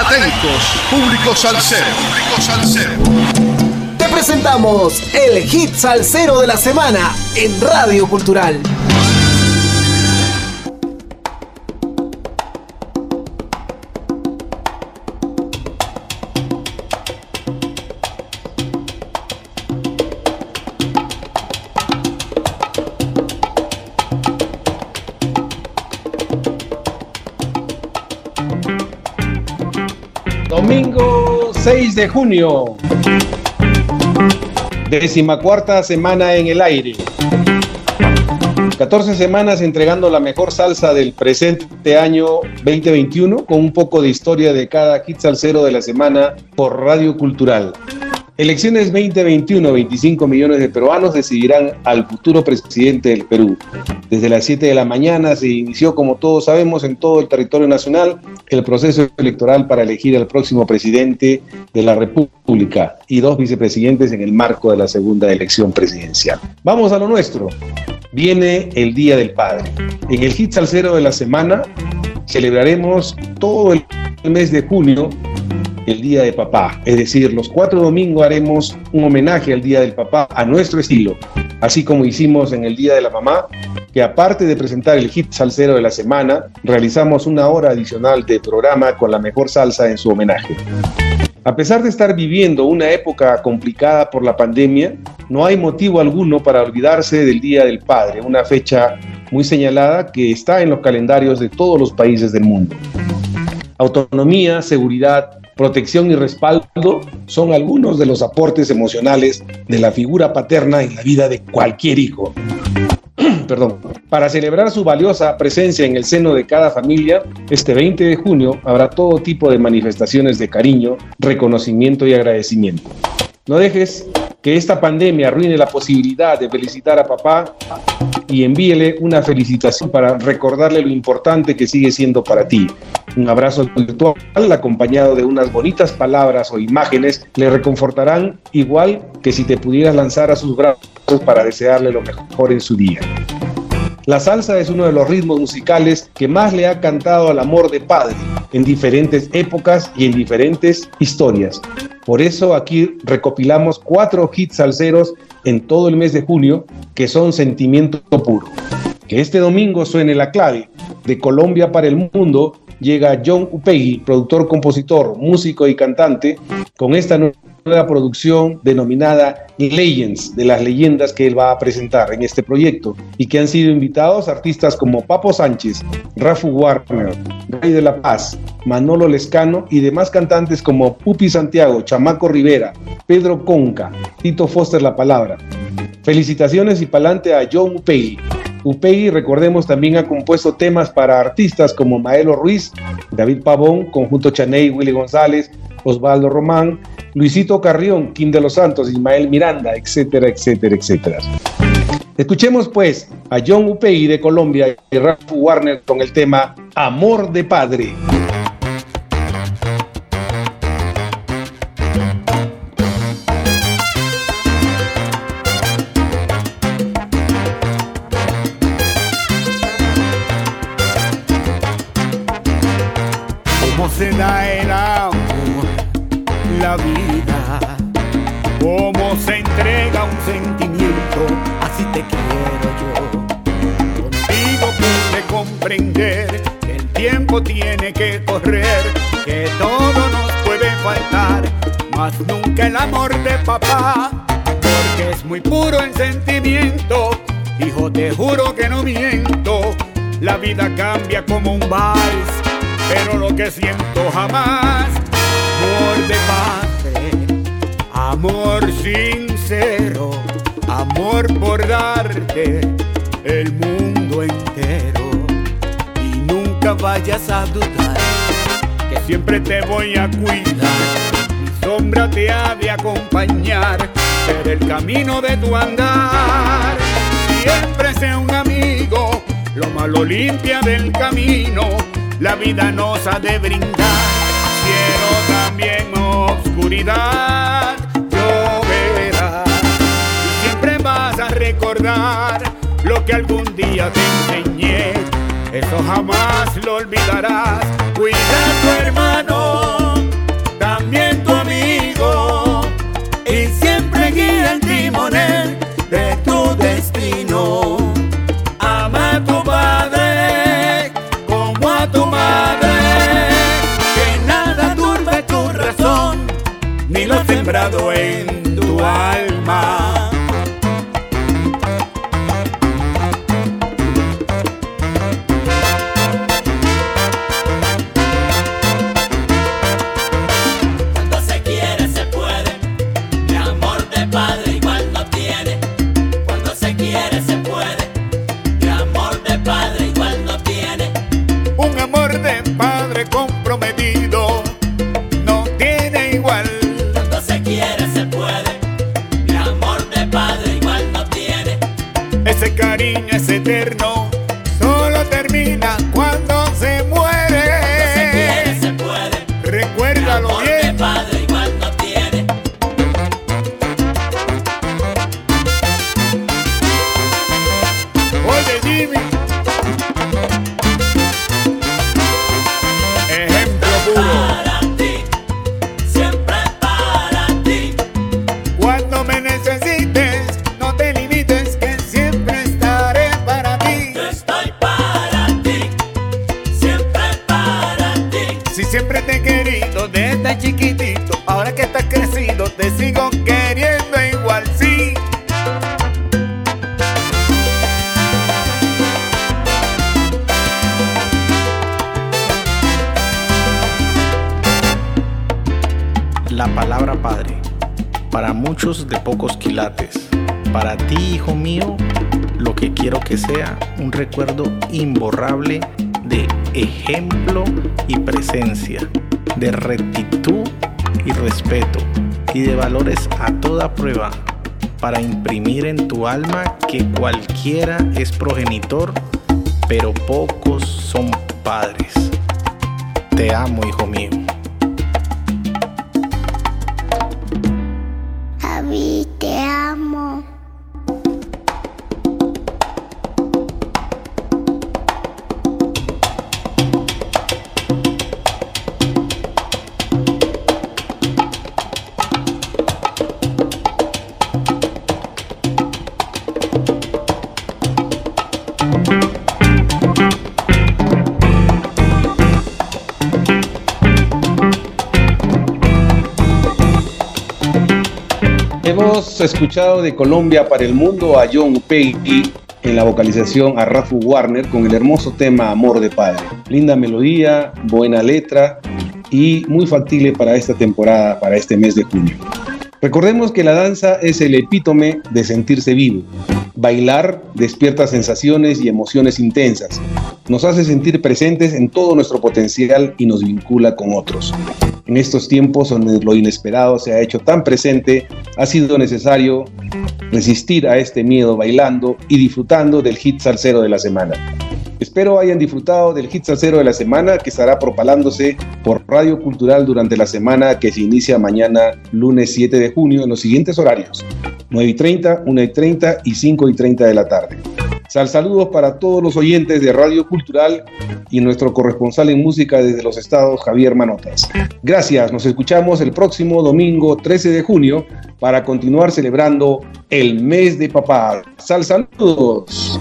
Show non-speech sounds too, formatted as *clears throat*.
Atentos, público salsero. Público salsero. Te presentamos el hit salsero de la semana en Radio Cultural. 6 de junio. Décima cuarta semana en el aire. 14 semanas entregando la mejor salsa del presente año 2021 con un poco de historia de cada hit salsero de la semana por Radio Cultural. Elecciones 2021, 25 millones de peruanos decidirán al futuro presidente del Perú. Desde las 7 de la mañana se inició, como todos sabemos, en todo el territorio nacional el proceso electoral para elegir al próximo presidente de la República y dos vicepresidentes en el marco de la segunda elección presidencial. Vamos a lo nuestro. Viene el Día del Padre. En el hit salsero de la semana celebraremos todo el mes de junio el Día de Papá. Es decir, los cuatro domingos haremos un homenaje al Día del Papá a nuestro estilo, así como hicimos en el Día de la Mamá, que aparte de presentar el hit salsero de la semana, realizamos una hora adicional de programa con la mejor salsa en su homenaje. A pesar de estar viviendo una época complicada por la pandemia, no hay motivo alguno para olvidarse del Día del Padre, una fecha muy señalada que está en los calendarios de todos los países del mundo. Autonomía, seguridad, protección y respaldo son algunos de los aportes emocionales de la figura paterna en la vida de cualquier hijo. *clears throat* Perdón. Para celebrar su valiosa presencia en el seno de cada familia, este 20 de junio habrá todo tipo de manifestaciones de cariño, reconocimiento y agradecimiento. No dejes que esta pandemia arruine la posibilidad de felicitar a papá y envíele una felicitación para recordarle lo importante que sigue siendo para ti. Un abrazo virtual acompañado de unas bonitas palabras o imágenes le reconfortarán igual que si te pudieras lanzar a sus brazos para desearle lo mejor en su día. La salsa es uno de los ritmos musicales que más le ha cantado al amor de padre en diferentes épocas y en diferentes historias. Por eso aquí recopilamos cuatro hits salseros en todo el mes de junio que son sentimiento puro. Que este domingo suene la clave de Colombia para el mundo llega John Upegui, productor, compositor, músico y cantante, con esta nueva producción denominada Legends, de las leyendas que él va a presentar en este proyecto, y que han sido invitados artistas como Papo Sánchez, Rafu Warner, Rey de la Paz, Manolo Lescano y demás cantantes como Pupi Santiago, Chamaco Rivera, Pedro Conca, Tito Foster La Palabra. Felicitaciones y palante a John Upegui. Upegui, recordemos, también ha compuesto temas para artistas como Maelo Ruiz, David Pavón, Conjunto Chaney, Willy González, Osvaldo Román, Luisito Carrión, Kim de los Santos, Ismael Miranda, etcétera, etcétera, etcétera. Escuchemos pues a John Upegui de Colombia y Rafa Warner con el tema Amor de Padre. cómo se da el amor, la vida, cómo se entrega un sentimiento, así te quiero yo. Contigo pude comprender que el tiempo tiene que correr, que todo nos puede faltar, mas nunca el amor de papá, porque es muy puro el sentimiento, hijo te juro que no miento, la vida cambia como un vals pero lo que siento jamás, amor de padre, amor sincero, amor por darte el mundo entero. Y nunca vayas a dudar que siempre te voy a cuidar, mi sombra te ha de acompañar, ser el camino de tu andar. Siempre sea un amigo, lo malo limpia del camino la vida nos ha de brindar oscuridad lloverá y siempre vas a recordar lo que algún día te enseñé. Eso jamás lo olvidarás. Cuida a tu hermano guardado en tu alma. Palabra Padre, para muchos de pocos quilates. Para ti, hijo mío, lo que quiero que sea un recuerdo imborrable de ejemplo y presencia, de rectitud y respeto, y de valores a toda prueba, para imprimir en tu alma que cualquiera es progenitor, pero pocos son padres. Te amo, hijo mío. Hemos escuchado de Colombia para el mundo a John Peggy en la vocalización a Rafu Warner con el hermoso tema Amor de Padre. Linda melodía, buena letra y muy factible para esta temporada, para este mes de junio. Recordemos que la danza es el epítome de sentirse vivo. Bailar despierta sensaciones y emociones intensas. Nos hace sentir presentes en todo nuestro potencial y nos vincula con otros. En estos tiempos donde lo inesperado se ha hecho tan presente, ha sido necesario resistir a este miedo bailando y disfrutando del hit salsero de la semana. Espero hayan disfrutado del hit salsero de la semana que estará propalándose por Radio Cultural durante la semana que se inicia mañana lunes 7 de junio en los siguientes horarios 9 y 30, 1 y 30 y 5 y 30 de la tarde. Sal saludos para todos los oyentes de Radio Cultural y nuestro corresponsal en música desde los estados, Javier Manotas. Gracias, nos escuchamos el próximo domingo 13 de junio para continuar celebrando el mes de papá. Sal saludos.